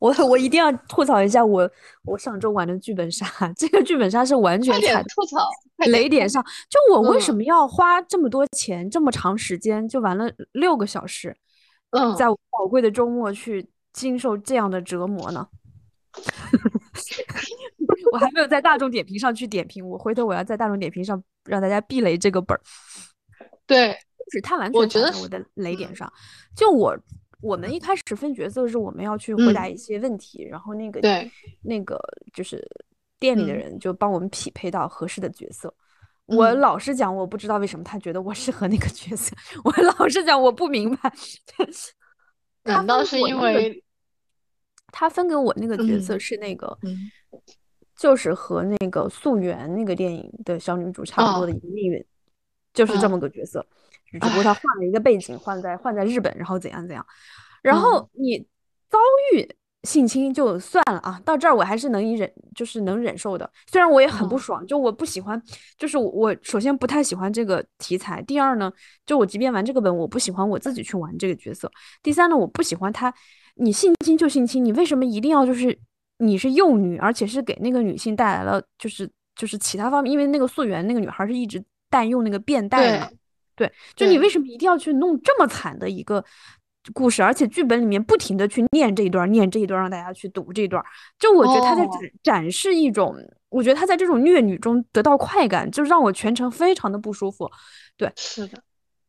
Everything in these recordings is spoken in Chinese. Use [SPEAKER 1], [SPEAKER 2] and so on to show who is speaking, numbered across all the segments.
[SPEAKER 1] 我我一定要吐槽一下我我上周玩的剧本杀，这个剧本杀是完全踩
[SPEAKER 2] 吐槽
[SPEAKER 1] 雷点上。就我为什么要花这么多钱，这么长时间就玩了六个小时，
[SPEAKER 2] 嗯，
[SPEAKER 1] 在宝贵的周末去经受这样的折磨呢？我还没有在大众点评上去点评，我回头我要在大众点评上让大家避雷这个本儿。
[SPEAKER 2] 对，
[SPEAKER 1] 就是他完全踩在我的雷点上。就我我们一开始分角色是我们要去回答一些问题，然后那个
[SPEAKER 2] 对
[SPEAKER 1] 那个就是店里的人就帮我们匹配到合适的角色。我老实讲，我不知道为什么他觉得我适合那个角色。我老实讲，我不明白。
[SPEAKER 2] 难道是因为？
[SPEAKER 1] 他分给我那个角色是那个，就是和那个《素媛》那个电影的小女主差不多的一个命运，就是这么个角色，只不过他换了一个背景，换在换在日本，然后怎样怎样。然后你遭遇性侵就算了啊，到这儿我还是能忍，就是能忍受的。虽然我也很不爽，就我不喜欢，就是我首先不太喜欢这个题材。第二呢，就我即便玩这个本，我不喜欢我自己去玩这个角色。第三呢，我不喜欢他。你性侵就性侵，你为什么一定要就是你是幼女，而且是给那个女性带来了就是就是其他方面？因为那个素媛那个女孩是一直带用那个变带嘛，对，就你为什么一定要去弄这么惨的一个故事？而且剧本里面不停的去念这一段，念这一段，让大家去读这一段。就我觉得他在展展示一种，我觉得他在这种虐女中得到快感，就让我全程非常的不舒服。对，
[SPEAKER 2] 是的，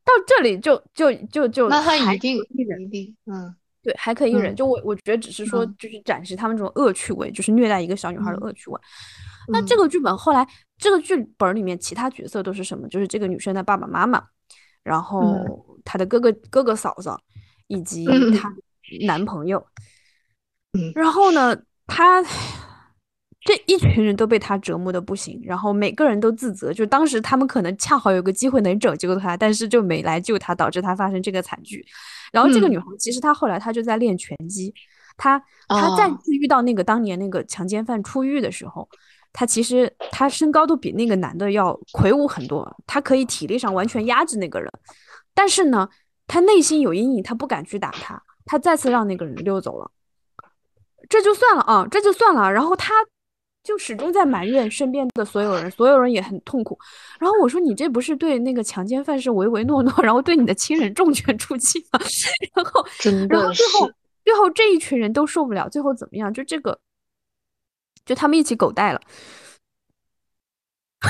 [SPEAKER 1] 到这里就就就就
[SPEAKER 2] 那他一定一定嗯。
[SPEAKER 1] 对，还可以忍。就我，我觉得只是说，就是展示他们这种恶趣味，就是虐待一个小女孩的恶趣味。那这个剧本后来，这个剧本里面其他角色都是什么？就是这个女生的爸爸妈妈，然后她的哥哥、哥哥嫂嫂，以及她男朋友。然后呢，她。这一群人都被他折磨的不行，然后每个人都自责，就当时他们可能恰好有个机会能拯救他，但是就没来救他，导致他发生这个惨剧。然后这个女孩其实她后来她就在练拳击，她她再次遇到那个当年那个强奸犯出狱的时候，她其实他身高都比那个男的要魁梧很多，他可以体力上完全压制那个人，但是呢，他内心有阴影，他不敢去打他，他再次让那个人溜走了，这就算了啊，这就算了，然后他。就始终在埋怨身边的所有人，所有人也很痛苦。然后我说：“你这不是对那个强奸犯是唯唯诺诺，然后对你的亲人重拳出击吗？” 然后，然后最后，最后这一群人都受不了，最后怎么样？就这个，就他们一起狗带了。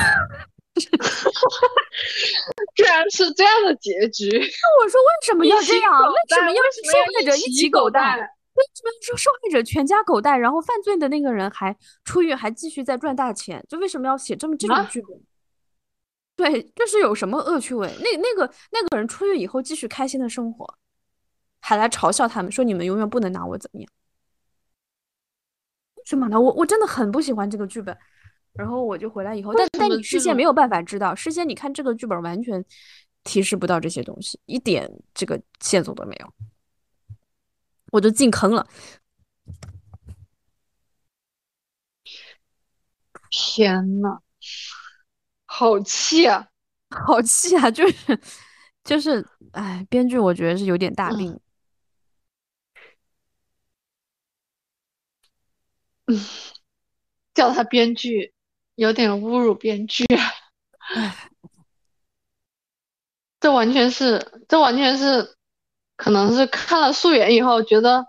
[SPEAKER 2] 居然是这样的结局！
[SPEAKER 1] 那我说为什么要这样？为什么要是受害者一起狗带？为什么说受害者全家狗带，然后犯罪的那个人还出狱，还继续在赚大钱？就为什么要写这么这种剧本？对，这是有什么恶趣味？那那个那个人出狱以后继续开心的生活，还来嘲笑他们，说你们永远不能拿我怎么样？为什么呢？我我真的很不喜欢这个剧本。然后我就回来以后，但但你事先没有办法知道，事先你看这个剧本完全提示不到这些东西，一点这个线索都没有。我就进坑了，
[SPEAKER 2] 天呐，好气啊，
[SPEAKER 1] 好气啊！就是就是，哎，编剧我觉得是有点大病。
[SPEAKER 2] 嗯，叫他编剧有点侮辱编剧。哎，这完全是，这完全是。可能是看了素媛以后，觉得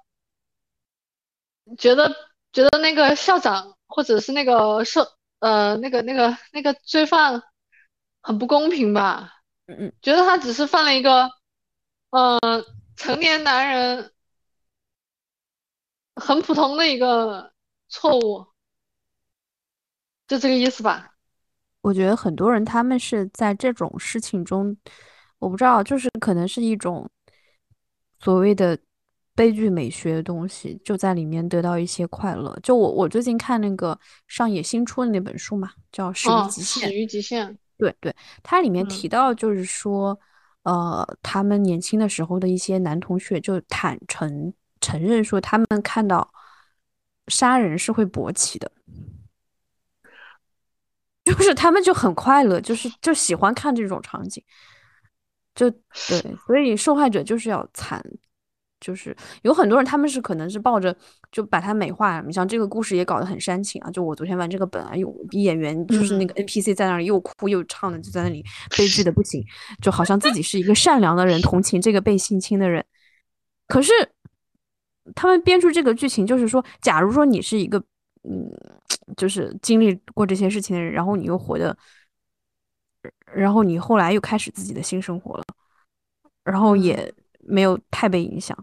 [SPEAKER 2] 觉得觉得那个校长或者是那个社呃那个那个那个罪犯很不公平吧？
[SPEAKER 1] 嗯嗯，
[SPEAKER 2] 觉得他只是犯了一个呃成年男人很普通的一个错误，就这个意思吧？
[SPEAKER 1] 我觉得很多人他们是在这种事情中，我不知道，就是可能是一种。所谓的悲剧美学的东西，就在里面得到一些快乐。就我，我最近看那个上野新出的那本书嘛，叫《始于极限》。
[SPEAKER 2] 始于极限。
[SPEAKER 1] 对对，它里面提到就是说，呃，他们年轻的时候的一些男同学就坦诚承认说，他们看到杀人是会勃起的，就是他们就很快乐，就是就喜欢看这种场景。就对，所以受害者就是要惨就是有很多人他们是可能是抱着就把它美化，你像这个故事也搞得很煽情啊。就我昨天玩这个本啊，有演员就是那个 NPC 在那里又哭又唱的，就在那里悲剧的不行，就好像自己是一个善良的人，同情这个被性侵的人。可是他们编出这个剧情，就是说，假如说你是一个嗯，就是经历过这些事情的人，然后你又活的。然后你后来又开始自己的新生活了，然后也没有太被影响，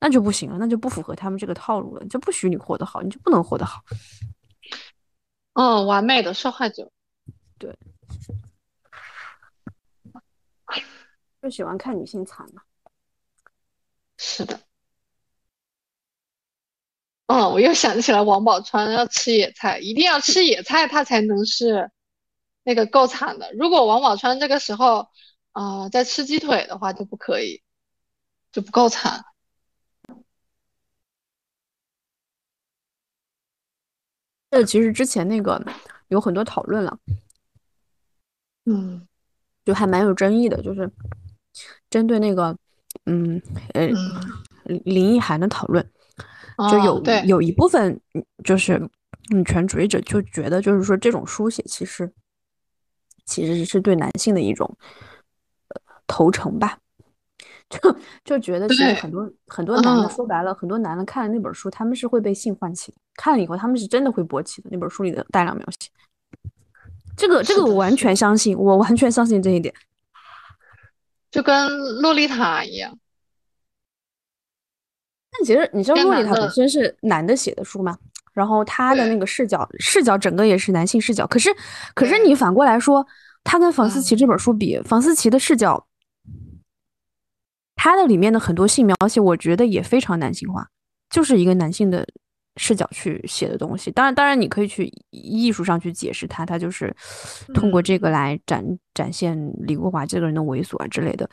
[SPEAKER 1] 那就不行了，那就不符合他们这个套路了，就不许你活得好，你就不能活得好。
[SPEAKER 2] 嗯，完美的受害者，
[SPEAKER 1] 对，就喜欢看女性惨嘛。
[SPEAKER 2] 是的。嗯，我又想起来王宝钏要吃野菜，一定要吃野菜，他才能是。那个够惨的，如果王宝钏这个时候啊在吃鸡腿的话就不可以，就不够惨。
[SPEAKER 1] 这其实之前那个有很多讨论了，
[SPEAKER 2] 嗯，
[SPEAKER 1] 就还蛮有争议的，就是针对那个嗯呃林奕涵的讨论，就有有一部分就是女权主义者就觉得，就是说这种书写其实。其实是对男性的一种呃投诚吧，就就觉得其实很多很多男的说白了，很多男的看了那本书，他们是会被性唤起的，看了以后他们是真的会勃起的。那本书里的大量描写，这个这个我完全相信，我完全相信这一点，
[SPEAKER 2] 就跟洛丽塔一样。
[SPEAKER 1] 但其实你知道洛丽塔本身是男的写的书吗？然后他的那个视角，视角整个也是男性视角。可是，可是你反过来说，他跟房思琪这本书比，房思琪的视角，他的里面的很多性描写，我觉得也非常男性化，就是一个男性的视角去写的东西。当然，当然你可以去艺术上去解释他，他就是通过这个来展展现李国华这个人的猥琐啊之类的。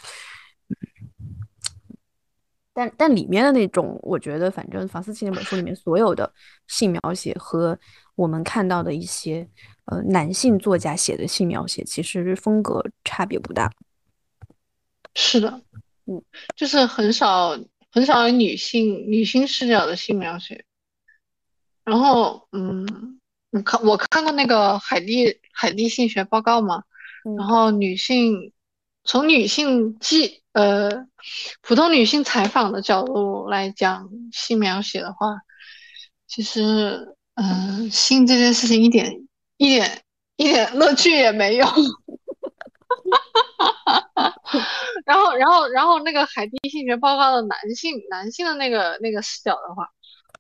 [SPEAKER 1] 但但里面的那种，我觉得反正房思琪那本书里面所有的性描写和我们看到的一些呃男性作家写的性描写，其实风格差别不大。
[SPEAKER 2] 是的，嗯，就是很少很少有女性女性视角的性描写。然后，嗯，我看我看过那个海蒂海蒂性学报告嘛，然后女性从女性记。呃，普通女性采访的角度来讲性描写的话，其实，嗯，性这件事情一点一点一点乐趣也没有。然后，然后，然后那个海蒂性学报告的男性男性的那个那个视角的话，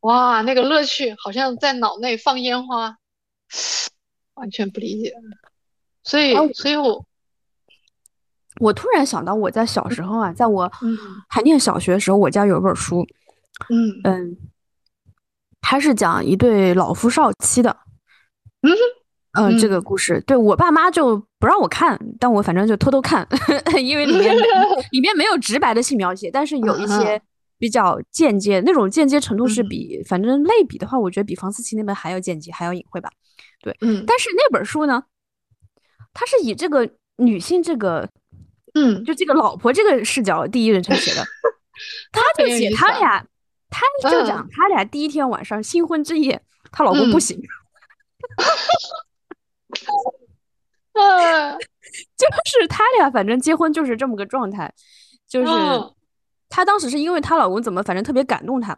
[SPEAKER 2] 哇，那个乐趣好像在脑内放烟花，完全不理解。所以，所以我。
[SPEAKER 1] 我突然想到，我在小时候啊，在我还念小学的时候，我家有一本书，
[SPEAKER 2] 嗯。
[SPEAKER 1] 嗯，它是讲一对老夫少妻的，
[SPEAKER 2] 嗯
[SPEAKER 1] 嗯，这个故事，对我爸妈就不让我看，但我反正就偷偷看，因为里面 里面没有直白的性描写，但是有一些比较间接，那种间接程度是比，反正类比的话，我觉得比房思琪那本还要间接，还要隐晦吧，对，
[SPEAKER 2] 嗯，
[SPEAKER 1] 但是那本书呢，它是以这个女性这个。
[SPEAKER 2] 嗯，
[SPEAKER 1] 就这个老婆这个视角，第一人称写的，他就写他俩，他就讲他俩第一天晚上新婚之夜，她老公不行，
[SPEAKER 2] 嗯，
[SPEAKER 1] 就是他俩反正结婚就是这么个状态，就是。她当时是因为她老公怎么反正特别感动她，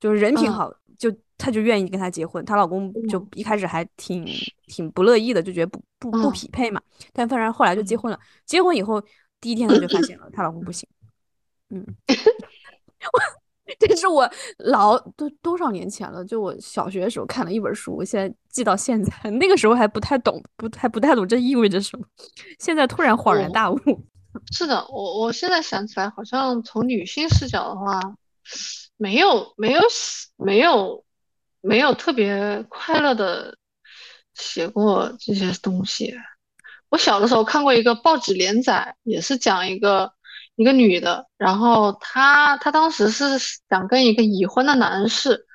[SPEAKER 1] 就是人挺好，就她就愿意跟他结婚，她老公就一开始还挺挺不乐意的，就觉得不不不匹配嘛，但反正后来就结婚了，结婚以后。第一天她就发现了她老公不行，嗯，这是我老都多少年前了，就我小学的时候看了一本书，我现在记到现在，那个时候还不太懂，不太不太懂这意味着什么，现在突然恍然大悟。
[SPEAKER 2] 是的，我我现在想起来，好像从女性视角的话，没有没有没有没有特别快乐的写过这些东西。我小的时候看过一个报纸连载，也是讲一个一个女的，然后她她当时是想跟一个已婚的男士，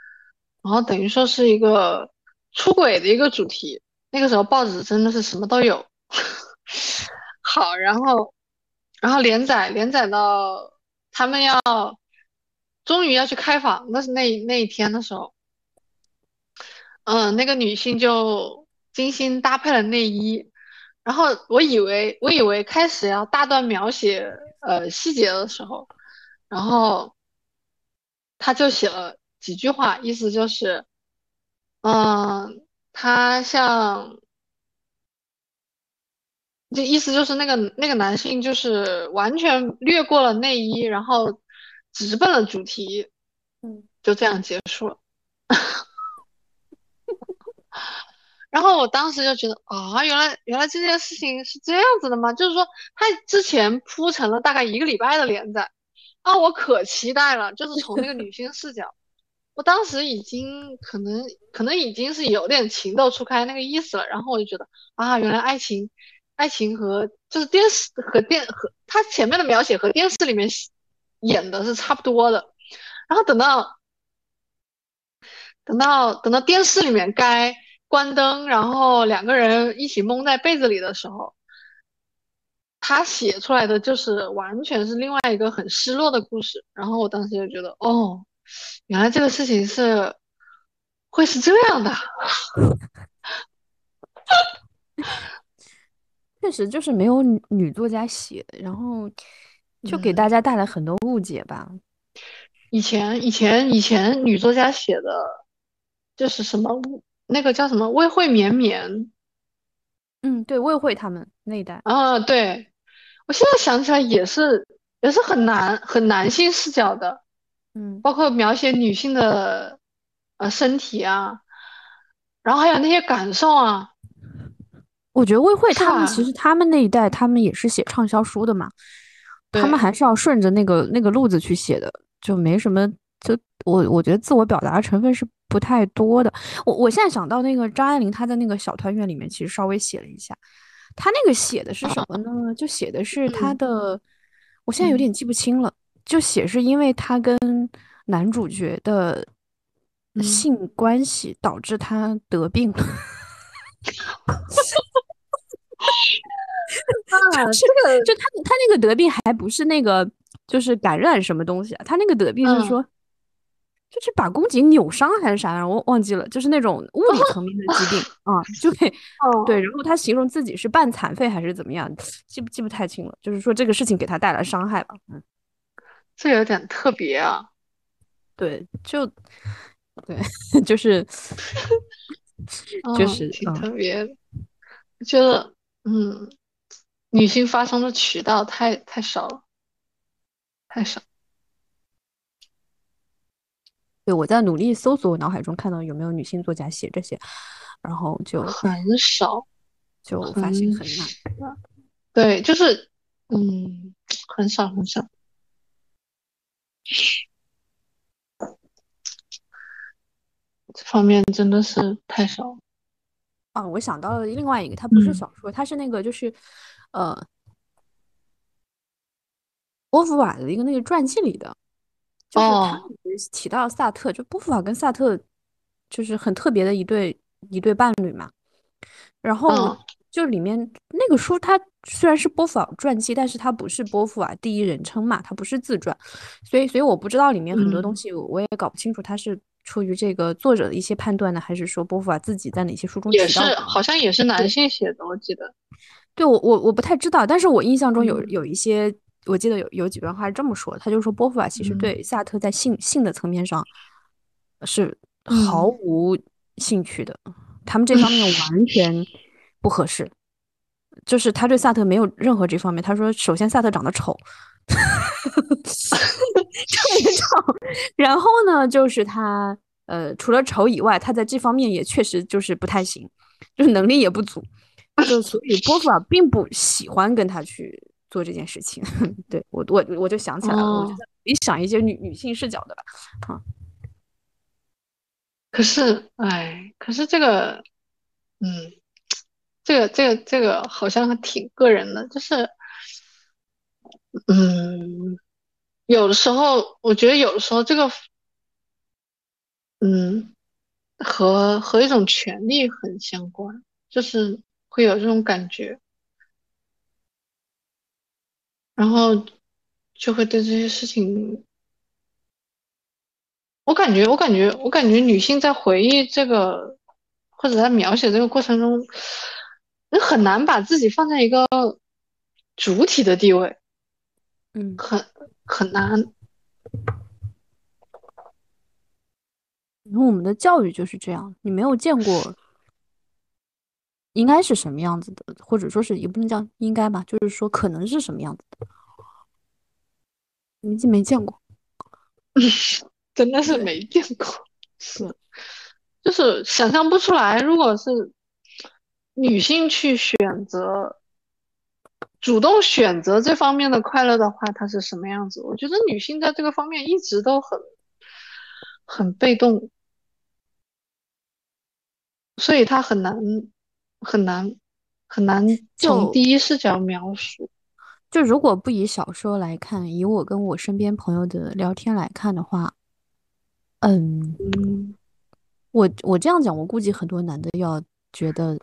[SPEAKER 2] 然后等于说是一个出轨的一个主题。那个时候报纸真的是什么都有。好，然后然后连载连载到他们要终于要去开房，那是那那一天的时候，嗯，那个女性就精心搭配了内衣，然后我以为我以为开始要大段描写呃细节的时候，然后他就写了几句话，意思就是，嗯，他像。就意思就是那个那个男性就是完全略过了内衣，然后直奔了主题，
[SPEAKER 1] 嗯，
[SPEAKER 2] 就这样结束了。然后我当时就觉得啊，原来原来这件事情是这样子的吗？就是说他之前铺成了大概一个礼拜的连载啊，我可期待了，就是从那个女性视角，我当时已经可能可能已经是有点情窦初开那个意思了。然后我就觉得啊，原来爱情。爱情和就是电视和电和他前面的描写和电视里面演的是差不多的，然后等到等到等到电视里面该关灯，然后两个人一起蒙在被子里的时候，他写出来的就是完全是另外一个很失落的故事。然后我当时就觉得，哦，原来这个事情是会是这样的。
[SPEAKER 1] 确实就是没有女作家写，然后就给大家带来很多误解吧。
[SPEAKER 2] 以前以前以前女作家写的，就是什么那个叫什么魏惠绵绵，
[SPEAKER 1] 嗯，对，魏惠他们那一代
[SPEAKER 2] 啊，对我现在想起来也是也是很难很男性视角的，
[SPEAKER 1] 嗯，
[SPEAKER 2] 包括描写女性的呃身体啊，然后还有那些感受啊。
[SPEAKER 1] 我觉得魏慧他们其实他们那一代，他们也是写畅销书的嘛，他们还是要顺着那个那个路子去写的，就没什么。就我我觉得自我表达成分是不太多的。我我现在想到那个张爱玲，她在那个小团圆里面其实稍微写了一下，她那个写的是什么呢？就写的是她的，我现在有点记不清了。就写是因为她跟男主角的性关系导致她得病了。
[SPEAKER 2] 啊，这个
[SPEAKER 1] 就他他那个得病还不是那个，就是感染什么东西啊？他那个得病是说，就是把宫颈扭伤还是啥呀？我忘记了，就是那种物理层面的疾病 啊，就对对。然后他形容自己是半残废还是怎么样，记不记不太清了。就是说这个事情给他带来伤害吧。嗯，
[SPEAKER 2] 这有点特别啊。
[SPEAKER 1] 对，就对，就是 就是
[SPEAKER 2] 挺特别的，觉得嗯。女性发声的渠道太太少了，太少。
[SPEAKER 1] 对，我在努力搜索，我脑海中看到有没有女性作家写这些，然后就
[SPEAKER 2] 很少，
[SPEAKER 1] 就发现很
[SPEAKER 2] 难。对，就是嗯，很少很少，这方面真的是太少。
[SPEAKER 1] 啊，我想到了另外一个，它不是小说，它是那个就是。呃，波伏瓦的一个那个传记里的，就是他提到萨特，就波伏娃跟萨特就是很特别的一对一对伴侣嘛。然后就里面那个书，它虽然是波伏娃传记，但是它不是波伏娃第一人称嘛，它不是自传，所以所以我不知道里面很多东西，我也搞不清楚它是出于这个作者的一些判断呢，还是说波伏娃自己在哪些书中
[SPEAKER 2] 也是好像也是？男性写的，我记得。
[SPEAKER 1] 对我我我不太知道，但是我印象中有有一些，我记得有有几段话是这么说，他就说波伏娃其实对萨特在性性的层面上是毫无兴趣的，他们这方面完全不合适，就是他对萨特没有任何这方面。他说，首先萨特长得丑，特别丑，然后呢，就是他呃除了丑以外，他在这方面也确实就是不太行，就是能力也不足。就所以波伏娃并不喜欢跟他去做这件事情，对我我我就想起来了，我就你想一些女女性视角的吧，啊，
[SPEAKER 2] 可是哎，可是这个，嗯，这个这个这个好像挺个人的，就是，嗯，有的时候我觉得有的时候这个，嗯，和和一种权利很相关，就是。会有这种感觉，然后就会对这些事情我感觉，我感觉，我感觉女性在回忆这个，或者在描写这个过程中，你很难把自己放在一个主体的地位，
[SPEAKER 1] 嗯，
[SPEAKER 2] 很很难。
[SPEAKER 1] 然后我们的教育就是这样，你没有见过应该是什么样子的，或者说是也不能叫应该吧，就是说可能是什么样子的，你 没见过，
[SPEAKER 2] 真的是没见过，
[SPEAKER 1] 是，
[SPEAKER 2] 就是想象不出来。如果是女性去选择，主动选择这方面的快乐的话，它是什么样子？我觉得女性在这个方面一直都很很被动。所以她很难，很难，很难从第一视角描述。
[SPEAKER 1] 就如果不以小说来看，以我跟我身边朋友的聊天来看的话，嗯，我我这样讲，我估计很多男的要觉得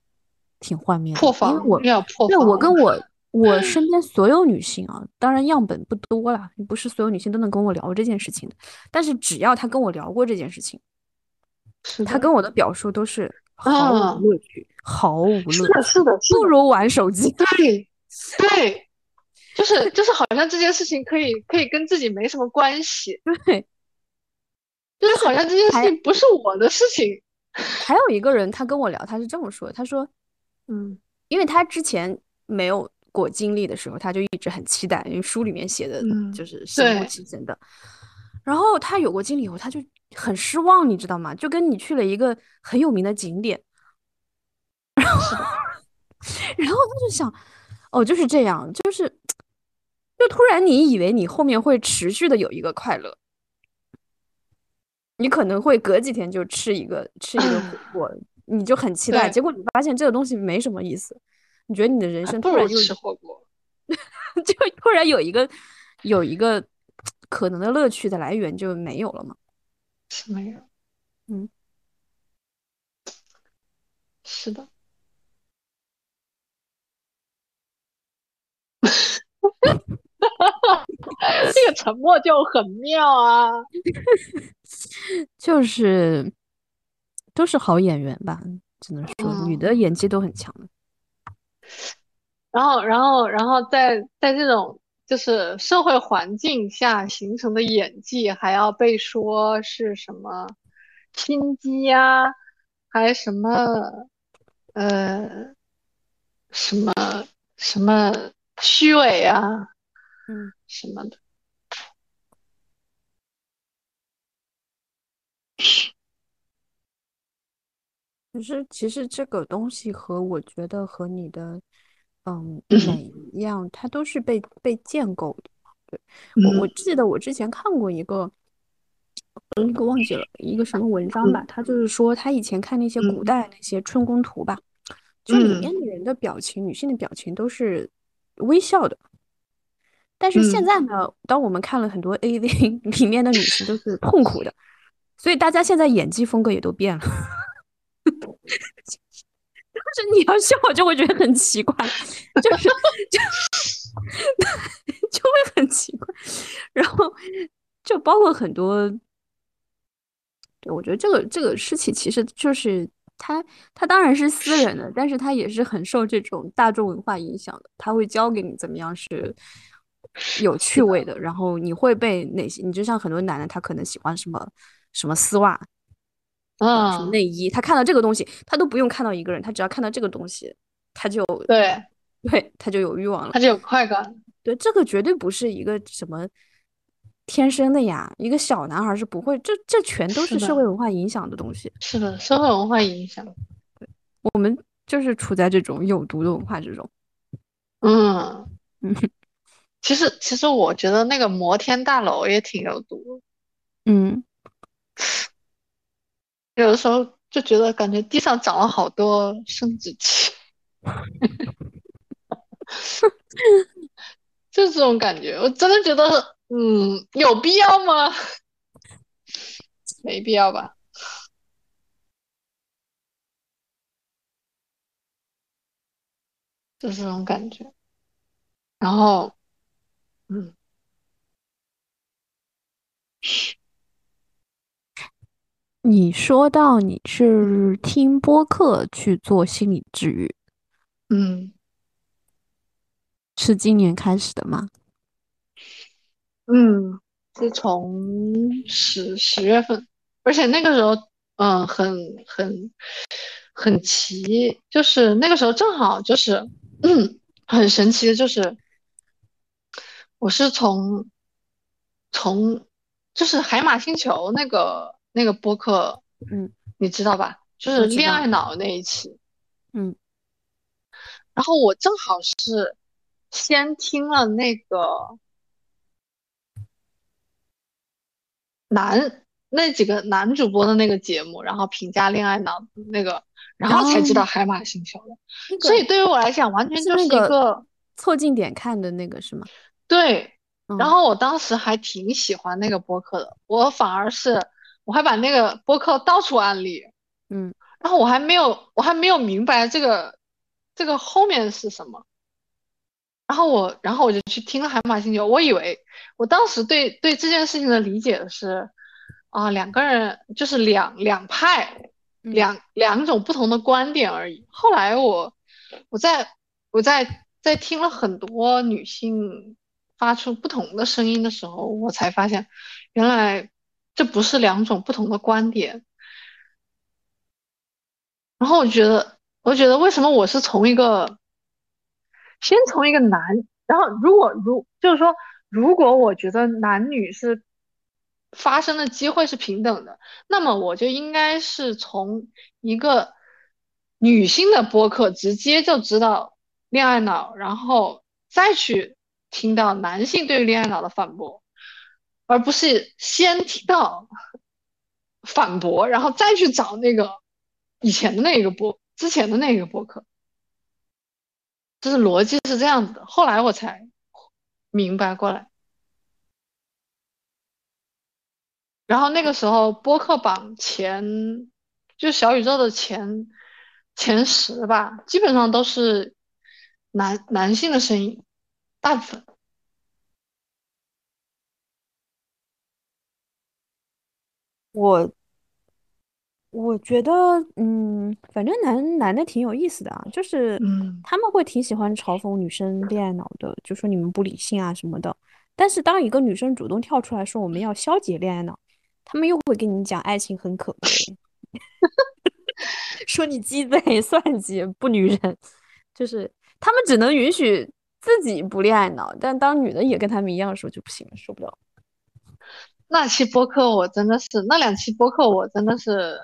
[SPEAKER 1] 挺幻灭的，
[SPEAKER 2] 破防，要破
[SPEAKER 1] 对，我跟我我身边所有女性啊，当然样本不多啦，不是所有女性都能跟我聊这件事情的，但是只要她跟我聊过这件事情，她跟我的表述都是。毫无乐趣，毫无乐趣。是
[SPEAKER 2] 的，是的，
[SPEAKER 1] 不如玩手机。
[SPEAKER 2] 对，对，就是就是，好像这件事情可以可以跟自己没什么关系。
[SPEAKER 1] 对，
[SPEAKER 2] 就是好像这件事情不是我的事情。
[SPEAKER 1] 还有一个人，他跟我聊，他是这么说：“他说，
[SPEAKER 2] 嗯，
[SPEAKER 1] 因为他之前没有过经历的时候，他就一直很期待，因为书里面写的就是神乎其神的。然后他有过经历以后，他就。”很失望，你知道吗？就跟你去了一个很有名的景点，然后，然后他就想，哦，就是这样，就是，就突然你以为你后面会持续的有一个快乐，你可能会隔几天就吃一个吃一个火锅，你就很期待，结果你发现这个东西没什么意思，你觉得你的人生突然又
[SPEAKER 2] 吃火锅，
[SPEAKER 1] 就突然有一个有一个可能的乐趣的来源就没有了吗？
[SPEAKER 2] 是没有，
[SPEAKER 1] 嗯，
[SPEAKER 2] 是的，这个沉默就很妙啊，
[SPEAKER 1] 就是都是好演员吧，只能说女的演技都很强的。
[SPEAKER 2] 然后，然后，然后在在这种。就是社会环境下形成的演技，还要被说是什么心机呀，还什么呃什么什么虚伪啊，
[SPEAKER 1] 嗯，
[SPEAKER 2] 什么的。
[SPEAKER 1] 其实，其实这个东西和我觉得和你的。嗯，每一样，它都是被被建构的。对我，我记得我之前看过一个，一个忘记了一个什么文章吧，他就是说他以前看那些古代那些春宫图吧，就里面的人的表情，女性的表情都是微笑的。但是现在呢，当我们看了很多 AV 里面的女性都是痛苦的，所以大家现在演技风格也都变了。就是你要笑，我就会觉得很奇怪，就是 就 就会很奇怪，然后就包括很多，对我觉得这个这个事情其实就是他他当然是私人的，但是他也是很受这种大众文化影响的，他会教给你怎么样是有趣味的，然后你会被哪些，你就像很多男的，他可能喜欢什么什么丝袜。
[SPEAKER 2] 啊，
[SPEAKER 1] 内衣，他看到这个东西，他都不用看到一个人，他只要看到这个东西，他就
[SPEAKER 2] 对
[SPEAKER 1] 对，他就有欲望了，
[SPEAKER 2] 他就有快感。
[SPEAKER 1] 对，这个绝对不是一个什么天生的呀，一个小男孩是不会，这这全都是社会文化影响的东西。
[SPEAKER 2] 是的，社会文化影响。
[SPEAKER 1] 对，我们就是处在这种有毒的文化之中。
[SPEAKER 2] 嗯嗯，其实其实我觉得那个摩天大楼也挺有毒。
[SPEAKER 1] 嗯。
[SPEAKER 2] 有的时候就觉得感觉地上长了好多生殖器，就这种感觉。我真的觉得，嗯，有必要吗？没必要吧，就是这种感觉。然后，嗯。
[SPEAKER 1] 你说到你是听播客去做心理治愈，
[SPEAKER 2] 嗯。
[SPEAKER 1] 是今年开始的吗？
[SPEAKER 2] 嗯，是从十十月份，而且那个时候，嗯，很很很奇，就是那个时候正好就是，嗯，很神奇的就是，我是从从就是海马星球那个那个播客，
[SPEAKER 1] 嗯，
[SPEAKER 2] 你知道吧？就是恋爱脑那一期，
[SPEAKER 1] 嗯，
[SPEAKER 2] 然后我正好是先听了那个。男那几个男主播的那个节目，然后评价恋爱脑那个，然后才知道海马星球的。所以对于我来讲，完全就是一个
[SPEAKER 1] 凑近点看的那个是吗？
[SPEAKER 2] 对。然后我当时还挺喜欢那个播客的，我反而是我还把那个播客到处安利。
[SPEAKER 1] 嗯。
[SPEAKER 2] 然后我还没有我还没有明白这个这个后面是什么。然后我，然后我就去听了《海马星球》，我以为我当时对对这件事情的理解是，啊，两个人就是两两派，两两种不同的观点而已。后来我，我在我在在听了很多女性发出不同的声音的时候，我才发现，原来这不是两种不同的观点。然后我觉得，我觉得为什么我是从一个。先从一个男，然后如果如就是说，如果我觉得男女是发生的机会是平等的，那么我就应该是从一个女性的播客直接就知道恋爱脑，然后再去听到男性对于恋爱脑的反驳，而不是先听到反驳，然后再去找那个以前的那个播之前的那个播客。就是逻辑是这样子的，后来我才明白过来。然后那个时候播客榜前，就小宇宙的前前十吧，基本上都是男男性的声音，大部分。
[SPEAKER 1] 我。我觉得，嗯，反正男男的挺有意思的啊，就是他们会挺喜欢嘲讽女生恋爱脑的，就说你们不理性啊什么的。但是当一个女生主动跳出来说我们要消解恋爱脑，他们又会跟你讲爱情很可贵，说你鸡贼 算计不女人，就是他们只能允许自己不恋爱脑，但当女的也跟他们一样的时候就不行了，受不了。
[SPEAKER 2] 那期播客我真的是，那两期播客我真的是。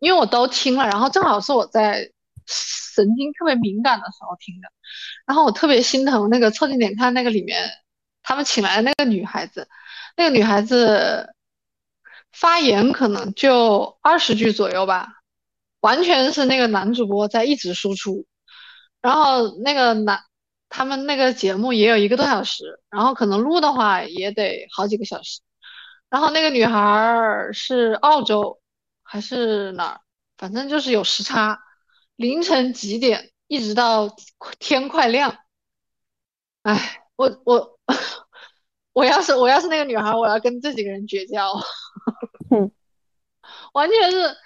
[SPEAKER 2] 因为我都听了，然后正好是我在神经特别敏感的时候听的，然后我特别心疼那个凑近点看那个里面他们请来的那个女孩子，那个女孩子发言可能就二十句左右吧，完全是那个男主播在一直输出，然后那个男他们那个节目也有一个多小时，然后可能录的话也得好几个小时，然后那个女孩是澳洲。还是哪儿，反正就是有时差，凌晨几点一直到天快亮。哎，我我 我要是我要是那个女孩，我要跟这几个人绝交。完全是，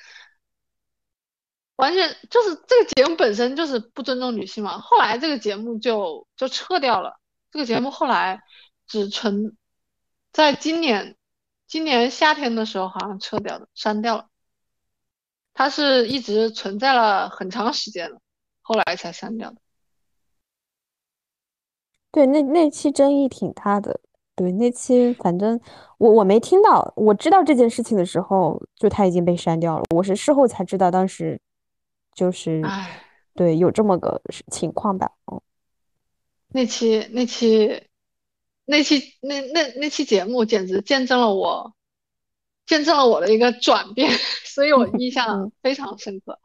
[SPEAKER 2] 完全就是这个节目本身就是不尊重女性嘛。后来这个节目就就撤掉了，这个节目后来只存在今年今年夏天的时候好像撤掉的，删掉了。它是一直存在了很长时间了，后来才删掉的。
[SPEAKER 1] 对，那那期争议挺大的。对，那期反正我我没听到，我知道这件事情的时候，就它已经被删掉了。我是事后才知道，当时就是，对，有这么个情况吧。哦，
[SPEAKER 2] 那期那期那期那那那期节目简直见证了我。见证了我的一个转变，所以我 印象非常深刻。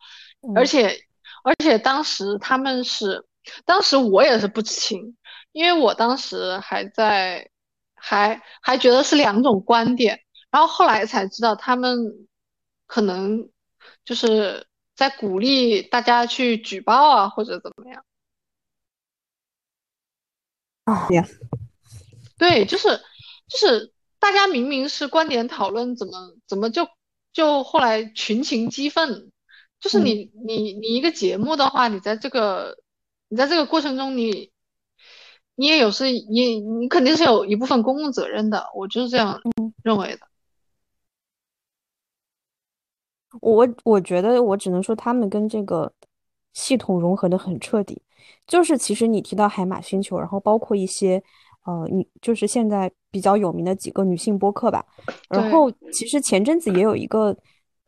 [SPEAKER 2] 而且，而且当时他们是，当时我也是不知情，因为我当时还在，还还觉得是两种观点，然后后来才知道他们可能就是在鼓励大家去举报啊，或者怎么样。
[SPEAKER 1] 啊呀，
[SPEAKER 2] 对，就是就是。大家明明是观点讨论，怎么怎么就就后来群情激愤，就是你你你一个节目的话，你在这个你在这个过程中，你你也有是你你肯定是有一部分公共责任的，我就是这样认为的。
[SPEAKER 1] 我我觉得我只能说他们跟这个系统融合的很彻底，就是其实你提到海马星球，然后包括一些呃女，就是现在比较有名的几个女性播客吧，然后其实前阵子也有一个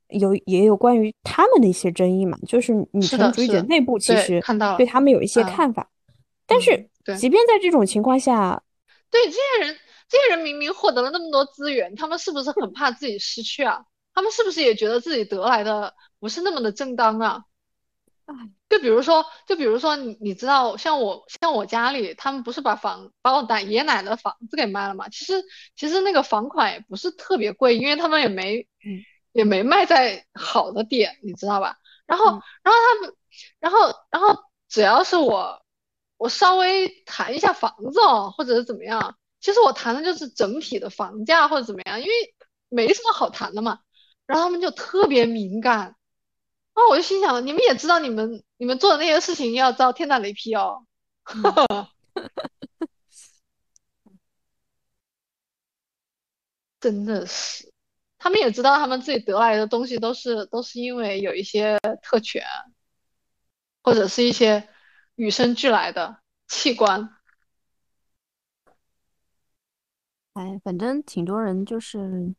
[SPEAKER 1] 有也有关于他们的一些争议嘛，就是女权主义者内部其实对他们有一些看法，但是即便在这种情况下，
[SPEAKER 2] 对这些人这些人明明获得了那么多资源，他们是不是很怕自己失去啊？他们是不是也觉得自己得来的不是那么的正当啊？就比如说，就比如说，你你知道，像我像我家里，他们不是把房把我奶爷爷奶奶的房子给卖了嘛？其实其实那个房款也不是特别贵，因为他们也没也没卖在好的点，你知道吧？然后然后他们然后然后只要是我我稍微谈一下房子哦，或者是怎么样，其实我谈的就是整体的房价或者怎么样，因为没什么好谈的嘛。然后他们就特别敏感，然后我就心想，你们也知道，你们你们做的那些事情要遭天打雷劈哦。真的是，他们也知道，他们自己得来的东西都是都是因为有一些特权，或者是一些与生俱来的器官。
[SPEAKER 1] 哎，反正挺多人就是。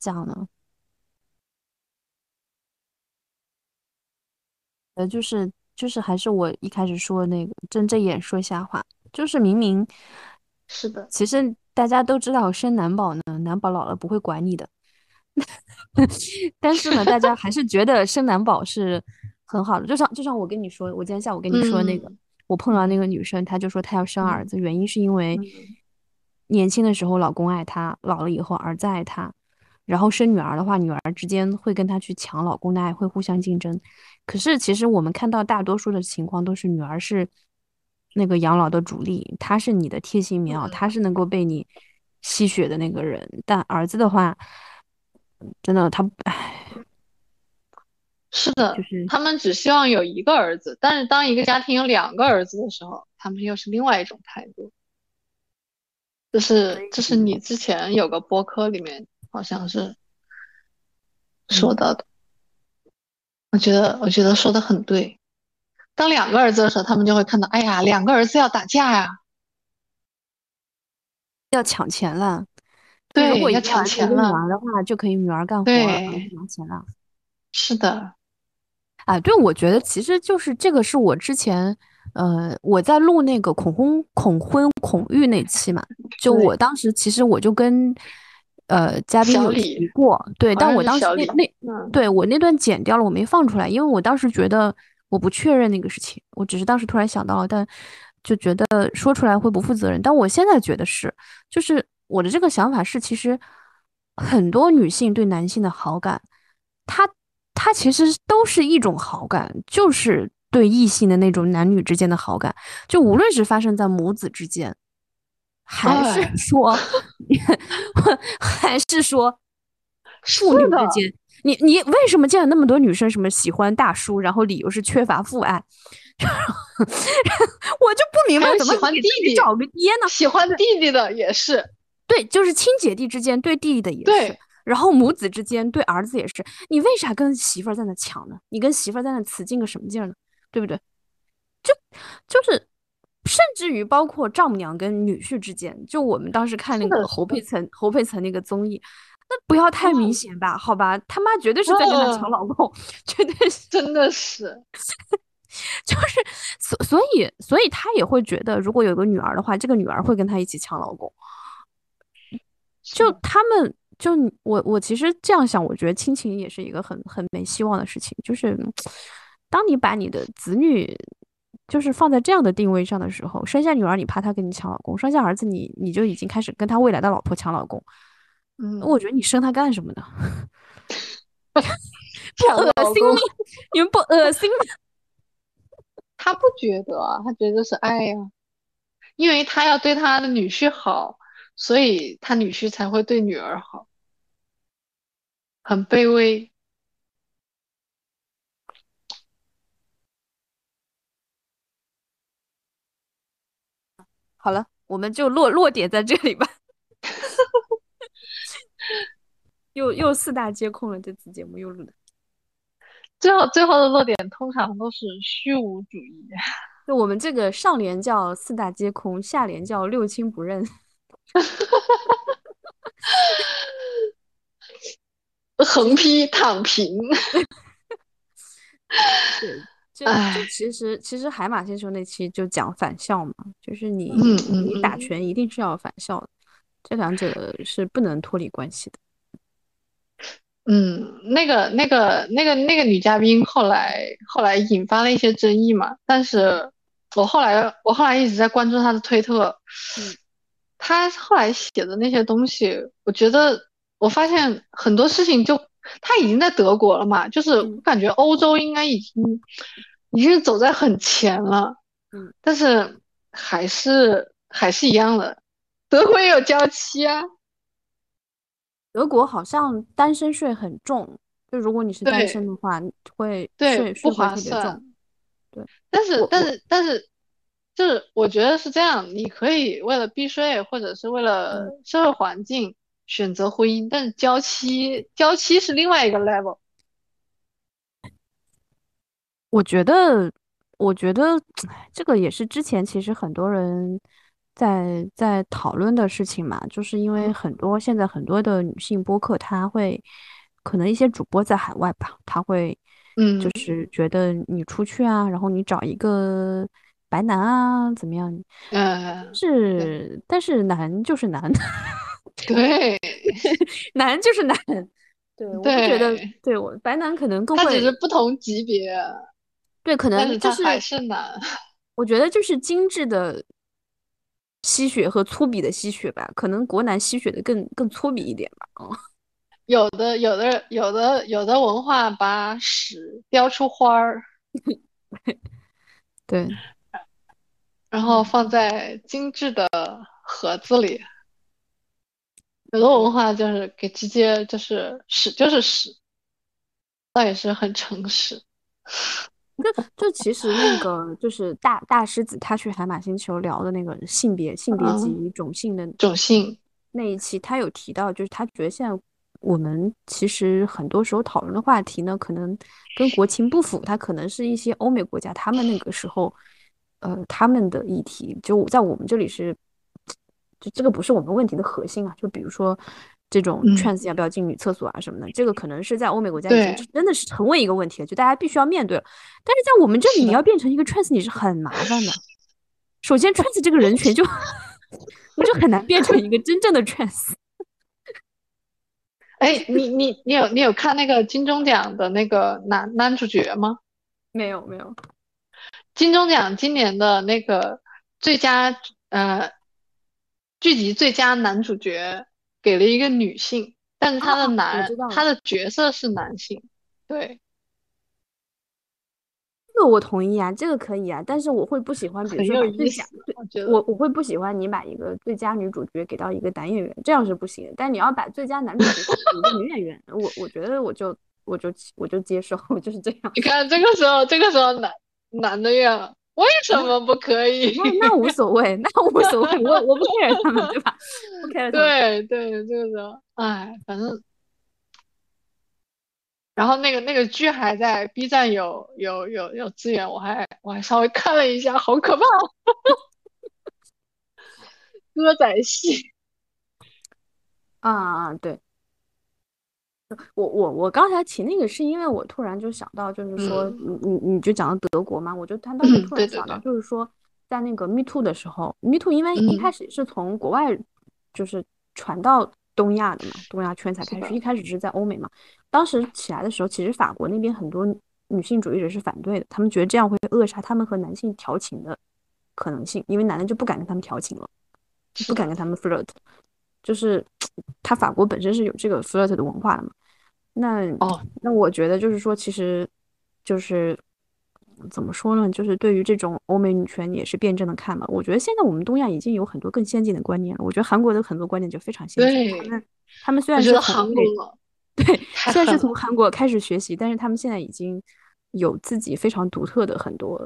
[SPEAKER 1] 讲呢，呃，就是就是还是我一开始说的那个睁着眼说瞎话，就是明明
[SPEAKER 2] 是的，
[SPEAKER 1] 其实大家都知道生男宝呢，男宝老了不会管你的，但是呢，大家还是觉得生男宝是很好的。就像就像我跟你说，我今天下午跟你说那个，我碰到那个女生，她就说她要生儿子，原因是因为年轻的时候老公爱她，老了以后儿子爱她。然后生女儿的话，女儿之间会跟她去抢老公的爱，会互相竞争。可是其实我们看到大多数的情况都是女儿是那个养老的主力，她是你的贴心棉袄，她是能够被你吸血的那个人。但儿子的话，真的他唉，
[SPEAKER 2] 是的，就是他们只希望有一个儿子，但是当一个家庭有两个儿子的时候，他们又是另外一种态度。就是就是你之前有个播客里面。好像是说到的，我觉得我觉得说的很对。当两个儿子的时候，他们就会看到，哎呀，两个儿子要打架呀，
[SPEAKER 1] 要抢钱了。
[SPEAKER 2] 对，
[SPEAKER 1] 如果
[SPEAKER 2] 要抢钱了，
[SPEAKER 1] 女儿的话就可以女儿干活，拿钱了。
[SPEAKER 2] 是的，
[SPEAKER 1] 啊，对，我觉得其实就是这个是我之前，呃，我在录那个恐婚、恐婚、恐育那期嘛，就我当时其实我就跟。呃，嘉宾有提过，对，但我当时那那，对我那段剪掉了，我没放出来，因为我当时觉得我不确认那个事情，我只是当时突然想到了，但就觉得说出来会不负责任。但我现在觉得是，就是我的这个想法是，其实很多女性对男性的好感，她她其实都是一种好感，就是对异性的那种男女之间的好感，就无论是发生在母子之间。还是说，还是说，父女之间，你你为什么见了那么多女生什么喜欢大叔，然后理由是缺乏父爱，我就不明白怎么
[SPEAKER 2] 喜欢弟弟
[SPEAKER 1] 找个爹呢？
[SPEAKER 2] 喜欢弟弟的也是，
[SPEAKER 1] 对，就是亲姐弟之间对弟弟的也是，然后母子之间对儿子也是，你为啥跟媳妇儿在那抢呢？你跟媳妇儿在那雌竞个什么劲儿呢？对不对？就就是。甚至于包括丈母娘跟女婿之间，就我们当时看那个侯佩岑侯佩岑那个综艺，那不要太明显吧？好吧，他妈绝对是在跟他抢老公，绝对是
[SPEAKER 2] 真的是，
[SPEAKER 1] 就是所所以所以他也会觉得，如果有个女儿的话，这个女儿会跟他一起抢老公。就他们就我我其实这样想，我觉得亲情也是一个很很没希望的事情。就是当你把你的子女。就是放在这样的定位上的时候，生下女儿你怕她跟你抢老公，生下儿子你你就已经开始跟他未来的老婆抢老公。
[SPEAKER 2] 嗯，
[SPEAKER 1] 我觉得你生他干什么呢？不恶心吗？你们不恶心吗？
[SPEAKER 2] 他不觉得，他觉得是爱呀，因为他要对他的女婿好，所以他女婿才会对女儿好，很卑微。
[SPEAKER 1] 好了，我们就落落点在这里吧。又又四大皆空了，这次节目又录的。
[SPEAKER 2] 最后最后的落点通常都是虚无主义。
[SPEAKER 1] 就我们这个上联叫四大皆空，下联叫六亲不认。
[SPEAKER 2] 横批躺平。
[SPEAKER 1] 对。就就其实其实海马星球那期就讲返校嘛，就是你你打拳一定是要返校的，这两者是不能脱离关系的。
[SPEAKER 2] 嗯，那个那个那个那个女嘉宾后来后来引发了一些争议嘛，但是我后来我后来一直在关注她的推特，她后来写的那些东西，我觉得我发现很多事情就她已经在德国了嘛，就是我感觉欧洲应该已经。已经走在很前了，嗯，但是还是还是一样的，德国也有娇妻啊。
[SPEAKER 1] 德国好像单身税很重，就如果你是单身的话，会
[SPEAKER 2] 对不划
[SPEAKER 1] 算。对，
[SPEAKER 2] 但是但是但是，就是我觉得是这样，你可以为了避税或者是为了社会环境选择婚姻，但是娇妻娇妻是另外一个 level。
[SPEAKER 1] 我觉得，我觉得这个也是之前其实很多人在在讨论的事情嘛，就是因为很多现在很多的女性播客，她会可能一些主播在海外吧，她会
[SPEAKER 2] 嗯，
[SPEAKER 1] 就是觉得你出去啊，然后你找一个白男啊，怎么样？
[SPEAKER 2] 嗯，
[SPEAKER 1] 是，但是男就是男，
[SPEAKER 2] 对，
[SPEAKER 1] 男就是男，对，我觉得对我白男可能更会，
[SPEAKER 2] 他只是不同级别。
[SPEAKER 1] 对，可能就是
[SPEAKER 2] 还是难。
[SPEAKER 1] 我觉得就是精致的吸血和粗鄙的吸血吧，可能国男吸血的更更粗鄙一点吧。哦，
[SPEAKER 2] 有的有的有的有的文化把屎雕出花儿，
[SPEAKER 1] 对，
[SPEAKER 2] 然后放在精致的盒子里。有的文化就是给直接就是屎就是屎，倒也是很诚实。
[SPEAKER 1] 就就其实那个就是大大狮子他去海马星球聊的那个性别性别及种姓的
[SPEAKER 2] 种姓
[SPEAKER 1] 那一期，他有提到，就是他觉得现在我们其实很多时候讨论的话题呢，可能跟国情不符，它可能是一些欧美国家他们那个时候呃他们的议题，就在我们这里是就这个不是我们问题的核心啊，就比如说。这种 trans 要不要进女厕所啊什么的，这个可能是在欧美国家已经真的是成为一个问题了，就大家必须要面对了。但是在我们这里，你要变成一个 trans，你是很麻烦的。首先，trans 这个人群就 你就很难变成一个真正的 trans。
[SPEAKER 2] 哎，你你你有你有看那个金钟奖的那个男男主角吗？
[SPEAKER 1] 没有没有。
[SPEAKER 2] 金钟奖今年的那个最佳呃剧集最佳男主角。给了一个女性，但是他的男，他的角色是男性，对，
[SPEAKER 1] 这个我同意啊，这个可以啊，但是我会不喜欢，比如说把最佳，我我会不喜欢你把一个最佳女主角给到一个男演员，这样是不行的。但你要把最佳男主角给一个女演员，我我觉得我就我就我就接受，就是这样。
[SPEAKER 2] 你看这个时候，这个时候男男的呀。为什么不可以？
[SPEAKER 1] 那那无所谓，那无所谓，我我不 care 他们，对吧？不 care
[SPEAKER 2] 对对，这个时候，哎，反正，然后那个那个剧还在 B 站有有有有资源，我还我还稍微看了一下，好可怕，歌仔戏，
[SPEAKER 1] 啊啊对。我我我刚才提那个是因为我突然就想到，就是说你你你就讲到德国嘛，我就他当时突然想到，就是说在那个 Me Too 的时候，Me Too 因为一开始是从国外就是传到东亚的嘛，东亚圈才开始，一开始是在欧美嘛。当时起来的时候，其实法国那边很多女性主义者是反对的，他们觉得这样会扼杀他们和男性调情的可能性，因为男的就不敢跟他们调情了，不敢跟他们 flirt，就是 他法国本身是有这个 flirt 的文化的嘛。那
[SPEAKER 2] 哦，
[SPEAKER 1] 那我觉得就是说，其实就是怎么说呢？就是对于这种欧美女权也是辩证的看吧。我觉得现在我们东亚已经有很多更先进的观念了。我觉得韩国的很多观念就非常先进。他们他们虽然是
[SPEAKER 2] 韩国
[SPEAKER 1] 对，虽然是从韩国开始学习，但是他们现在已经有自己非常独特的很多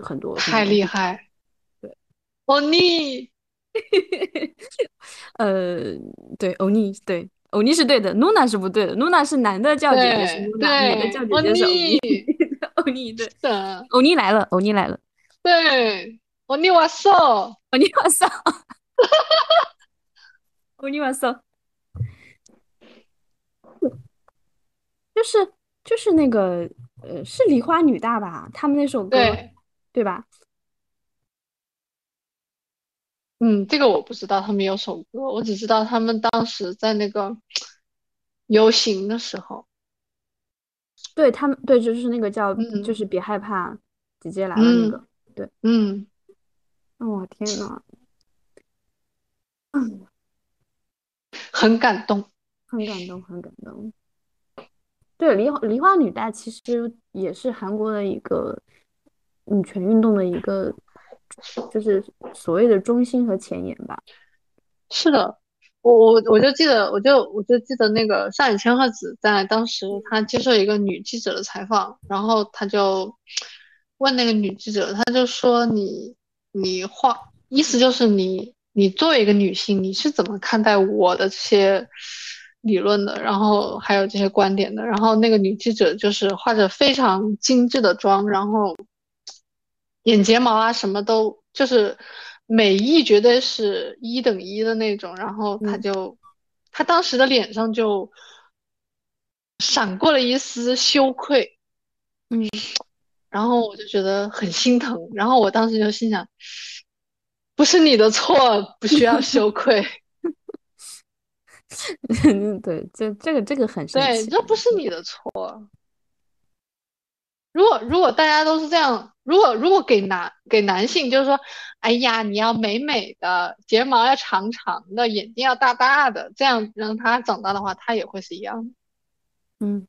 [SPEAKER 1] 很多。
[SPEAKER 2] 太厉害！
[SPEAKER 1] 对，
[SPEAKER 2] 欧尼，
[SPEAKER 1] 呃，对，欧尼，对。欧尼是对的，露娜是不对的。露娜是男的叫姐姐是女的叫姐姐是欧尼。欧尼对，欧尼来了，欧尼来了。
[SPEAKER 2] 对，欧尼瓦嗦，
[SPEAKER 1] 欧尼瓦嗦，欧尼瓦嗦，就是就是那个呃，是梨花女大吧？他们那首歌，对吧？
[SPEAKER 2] 嗯，这个我不知道，他们有首歌，我只知道他们当时在那个游行的时候，
[SPEAKER 1] 对他们，对，就是那个叫，就是别害怕，姐姐来了那个，对，
[SPEAKER 2] 嗯，
[SPEAKER 1] 哇，天呐，
[SPEAKER 2] 嗯，很感动，
[SPEAKER 1] 很感动，很感动。对，梨花梨花女大其实也是韩国的一个女权运动的一个。就是所谓的中心和前沿吧。
[SPEAKER 2] 是的，我我我就记得，我就我就记得那个上野千鹤子在当时他接受一个女记者的采访，然后他就问那个女记者，他就说你你画意思就是你你作为一个女性，你是怎么看待我的这些理论的，然后还有这些观点的？然后那个女记者就是化着非常精致的妆，然后。眼睫毛啊，什么都就是美意绝对是一等一的那种。然后他就，他当时的脸上就闪过了一丝羞愧，
[SPEAKER 1] 嗯，
[SPEAKER 2] 然后我就觉得很心疼。然后我当时就心想，不是你的错，不需要羞愧。
[SPEAKER 1] 对，这这个这个很
[SPEAKER 2] 对，这不是你的错。如果如果大家都是这样，如果如果给男给男性就是说，哎呀，你要美美的，睫毛要长长的，眼睛要大大的，这样让他长大的话，他也会是一样。
[SPEAKER 1] 嗯，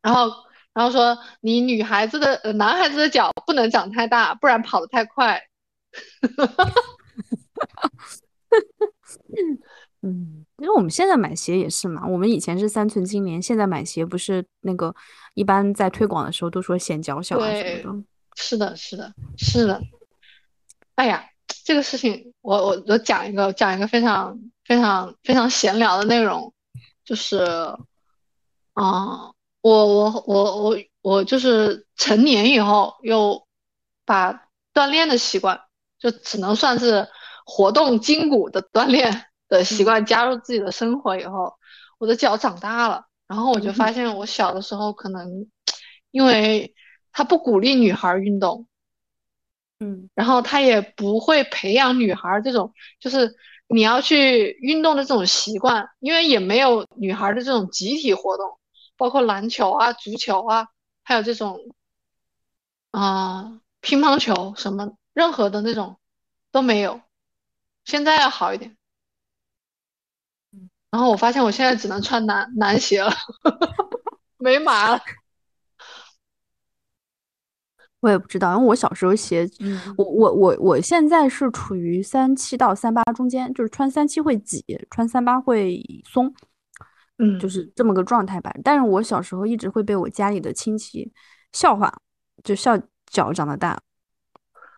[SPEAKER 2] 然后然后说你女孩子的呃男孩子的脚不能长太大，不然跑得太快。
[SPEAKER 1] 嗯，因为我们现在买鞋也是嘛，我们以前是三寸金莲，现在买鞋不是那个，一般在推广的时候都说显脚小啊什么的。
[SPEAKER 2] 是的，是的，是的。哎呀，这个事情我我我讲一个讲一个非常非常非常闲聊的内容，就是，啊，我我我我我就是成年以后又把锻炼的习惯，就只能算是活动筋骨的锻炼。的习惯加入自己的生活以后，我的脚长大了，然后我就发现我小的时候可能，因为他不鼓励女孩运动，
[SPEAKER 1] 嗯，
[SPEAKER 2] 然后他也不会培养女孩这种就是你要去运动的这种习惯，因为也没有女孩的这种集体活动，包括篮球啊、足球啊，还有这种啊乒乓球什么任何的那种都没有，现在要好一点。然后我发现我现在只能穿男男鞋了，没码了。
[SPEAKER 1] 我也不知道，因为我小时候鞋，我我我我现在是处于三七到三八中间，就是穿三七会挤，穿三八会松，
[SPEAKER 2] 嗯，
[SPEAKER 1] 就是这么个状态吧。但是我小时候一直会被我家里的亲戚笑话，就笑脚长得大。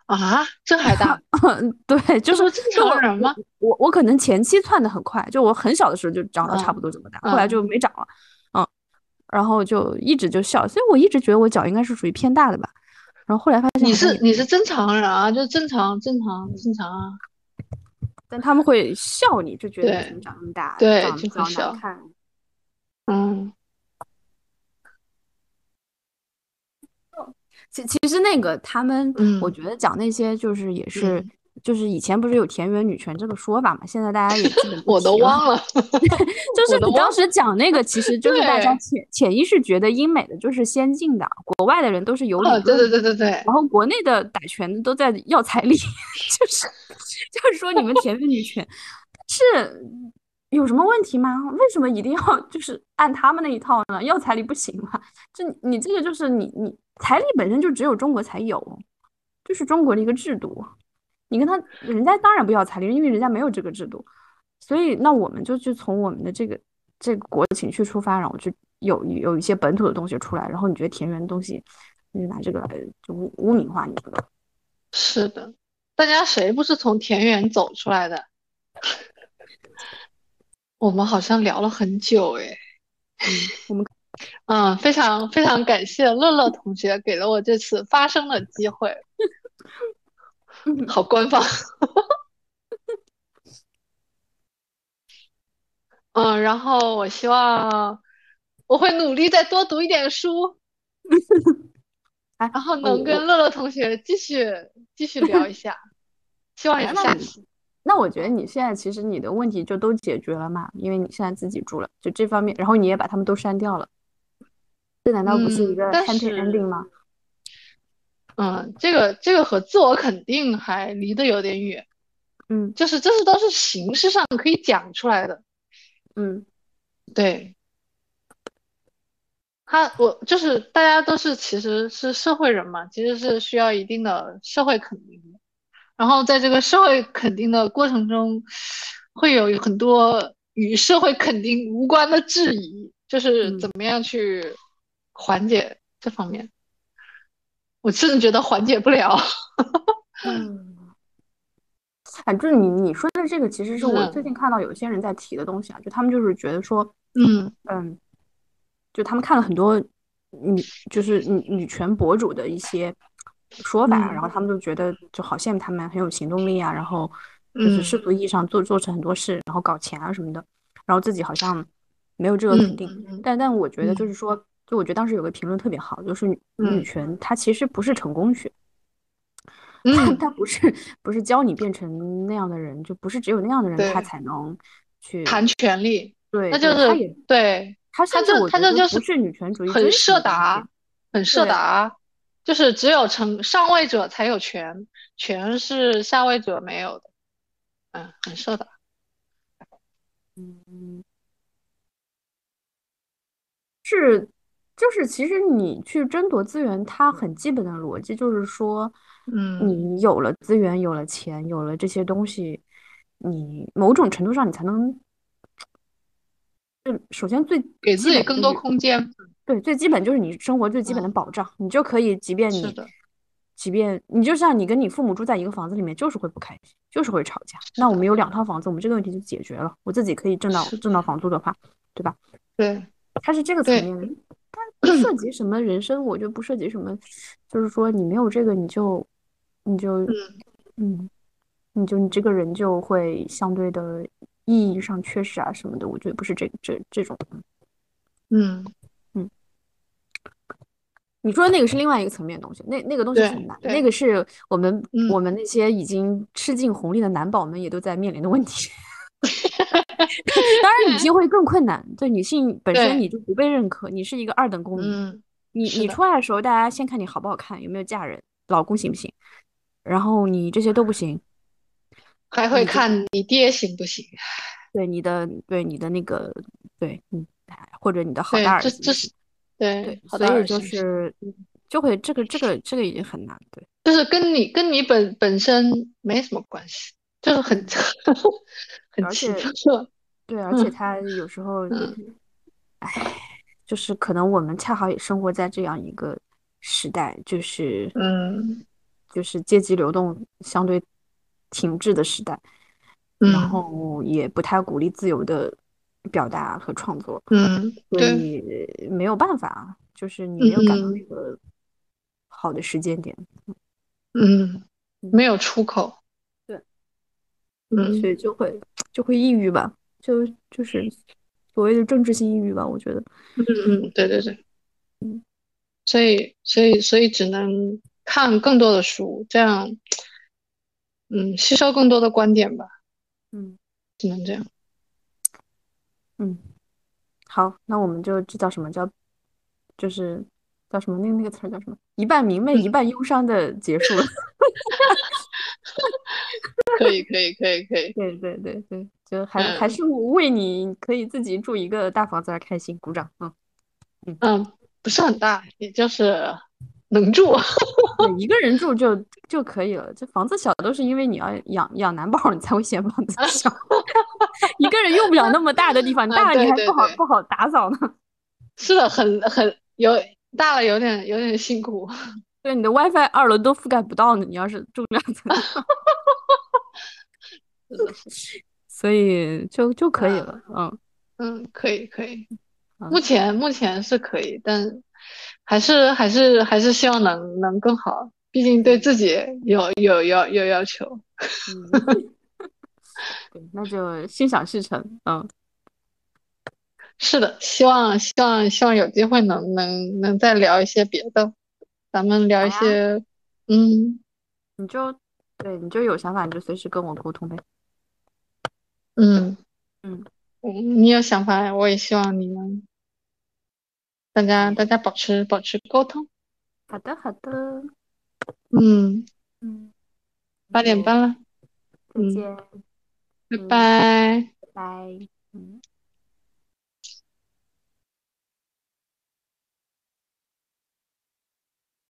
[SPEAKER 2] 啊，这还大？
[SPEAKER 1] 对，就是
[SPEAKER 2] 正常人吗？
[SPEAKER 1] 我我可能前期窜的很快，就我很小的时候就长得差不多这么大，后来就没长了，嗯，然后就一直就笑，所以我一直觉得我脚应该是属于偏大的吧。然后后来发现
[SPEAKER 2] 你是你是正常人啊，就是正常正常正常啊。
[SPEAKER 1] 但他们会笑你，就觉得怎么长那么大，
[SPEAKER 2] 对，
[SPEAKER 1] 长
[SPEAKER 2] 得
[SPEAKER 1] 好难看。
[SPEAKER 2] 嗯。
[SPEAKER 1] 其其实那个他们，我觉得讲那些就是也是，就是以前不是有田园女权这个说法嘛？现在大家也基本
[SPEAKER 2] 我都忘了，
[SPEAKER 1] 就是你当时讲那个，其实就是大家潜潜意识觉得英美的就是先进的，国外的人都是有理论，
[SPEAKER 2] 对对对对对，
[SPEAKER 1] 然后国内的打拳的都在要彩礼，就是就是说你们田园女权是有什么问题吗？为什么一定要就是按他们那一套呢？要彩礼不行吗？这你这个就是你你。彩礼本身就只有中国才有，就是中国的一个制度。你跟他，人家当然不要彩礼，因为人家没有这个制度。所以，那我们就去从我们的这个这个国情去出发，然后去有有一些本土的东西出来。然后你觉得田园的东西，你就拿这个来就污污名化你？
[SPEAKER 2] 是的，大家谁不是从田园走出来的？我们好像聊了很久哎。
[SPEAKER 1] 嗯，我们
[SPEAKER 2] 嗯，非常非常感谢乐乐同学给了我这次发声的机会。好官方。嗯，然后我希望我会努力再多读一点书，然后能跟乐乐同学继续继续聊一下，希望有下次。
[SPEAKER 1] 那我觉得你现在其实你的问题就都解决了嘛，因为你现在自己住了，就这方面，然后你也把他们都删掉了，这难道不是一个 happy ending 吗？
[SPEAKER 2] 嗯，这个这个和自我肯定还离得有点远，
[SPEAKER 1] 嗯，
[SPEAKER 2] 就是这是都是形式上可以讲出来的。
[SPEAKER 1] 嗯，
[SPEAKER 2] 对，他我就是大家都是其实是社会人嘛，其实是需要一定的社会肯定的。然后在这个社会肯定的过程中，会有很多与社会肯定无关的质疑，就是怎么样去缓解这方面。我甚至觉得缓解不了。
[SPEAKER 1] 嗯。反正你你说的这个，其实是我最近看到有些人在提的东西啊，就他们就是觉得说，
[SPEAKER 2] 嗯
[SPEAKER 1] 嗯，就他们看了很多女就是女女权博主的一些说法，然后他们就觉得就好羡慕他们很有行动力啊，然后就是世俗意义上做做成很多事，然后搞钱啊什么的，然后自己好像没有这个肯定。但但我觉得就是说，就我觉得当时有个评论特别好，就是女权它其实不是成功学。嗯，它不是不是教你变成那样的人，就不是只有那样的人他才能去
[SPEAKER 2] 谈权利。
[SPEAKER 1] 对，
[SPEAKER 2] 那就是对
[SPEAKER 1] 他
[SPEAKER 2] 他就他就就是
[SPEAKER 1] 不是女权主义，
[SPEAKER 2] 很设达，很设达，就是只有成上位者才有权，权是下位者没有的。嗯，很设达。
[SPEAKER 1] 嗯，是。就是其实你去争夺资源，它很基本的逻辑就是说，
[SPEAKER 2] 嗯，
[SPEAKER 1] 你有了资源，有了钱，有了这些东西，你某种程度上你才能，就首先最
[SPEAKER 2] 给自己更多空间。
[SPEAKER 1] 对，最基本就是你生活最基本的保障，你就可以，即便你，即便你就像你跟你父母住在一个房子里面，就是会不开心，就是会吵架。那我们有两套房子，我们这个问题就解决了。我自己可以挣到挣到房租的话，对吧？
[SPEAKER 2] 对，
[SPEAKER 1] 它是这个层面的。不涉及什么人生，我就不涉及什么，就是说你没有这个，你就，你就，嗯，你就你这个人就会相对的意义上缺失啊什么的，我觉得不是这这这种，
[SPEAKER 2] 嗯。
[SPEAKER 1] 嗯，你说的那个是另外一个层面的东西，那那个东西很难，那个是我们我们那些已经吃尽红利的男宝们也都在面临的问题。当然，女性会更困难。对女性本身，你就不被认可，你是一个二等公民。
[SPEAKER 2] 嗯，
[SPEAKER 1] 你你出来的时候，大家先看你好不好看，有没有嫁人，老公行不行，然后你这些都不行，
[SPEAKER 2] 还会看你爹行不行？
[SPEAKER 1] 对你的，对你的那个，对，嗯，或者你的好大儿子，
[SPEAKER 2] 这是对对，
[SPEAKER 1] 所以就是就会这个这个这个已经很难，对，
[SPEAKER 2] 就是跟你跟你本本身没什么关系，就是很 很
[SPEAKER 1] 奇特。对，而且他有时候，哎，就是可能我们恰好也生活在这样一个时代，就是，
[SPEAKER 2] 嗯，
[SPEAKER 1] 就是阶级流动相对停滞的时代，然后也不太鼓励自由的表达和创作，
[SPEAKER 2] 嗯，
[SPEAKER 1] 所以没有办法，就是你没有赶到那个好的时间点，
[SPEAKER 2] 嗯，没有出口，
[SPEAKER 1] 对，
[SPEAKER 2] 嗯，
[SPEAKER 1] 所以就会就会抑郁吧。就就是所谓的政治性抑郁吧，我觉得。
[SPEAKER 2] 嗯嗯，对对对，嗯，所以所以所以只能看更多的书，这样，嗯，吸收更多的观点吧。
[SPEAKER 1] 嗯，
[SPEAKER 2] 只能这样。
[SPEAKER 1] 嗯，好，那我们就这叫什么叫，就是叫什么那个那个词儿叫什么？一半明媚，一半忧伤的结束了。
[SPEAKER 2] 可以可以可以可以，
[SPEAKER 1] 对对对对。就还还是为你可以自己住一个大房子而开心，鼓掌。嗯
[SPEAKER 2] 嗯嗯，不是很大，也就是能住。
[SPEAKER 1] 对，一个人住就就可以了。这房子小都是因为你要养养男宝，你才会嫌房子小。一个人用不了那么大的地方，大了你还不好不好打扫呢。
[SPEAKER 2] 是的，很很有大了，有点有点辛苦。
[SPEAKER 1] 对，你的 WiFi 二楼都覆盖不到呢。你要是住两层，所以就就可以了。
[SPEAKER 2] 嗯嗯，可以可以。目前目前是可以，但还是还是还是希望能能更好，毕竟对自己有有有有要求。
[SPEAKER 1] 对，那就心想事成。嗯，
[SPEAKER 2] 是的，希望希望希望有机会能能能再聊一些别的，咱们聊一些，嗯，
[SPEAKER 1] 你就对你就有想法，你就随时跟我沟通呗。
[SPEAKER 2] 嗯嗯，你有想法，我也希望你能。大家，大家保持保持沟通。
[SPEAKER 1] 好的，好的。
[SPEAKER 2] 嗯嗯，八点半了。
[SPEAKER 1] 再见。
[SPEAKER 2] 拜拜。
[SPEAKER 1] 拜拜。嗯。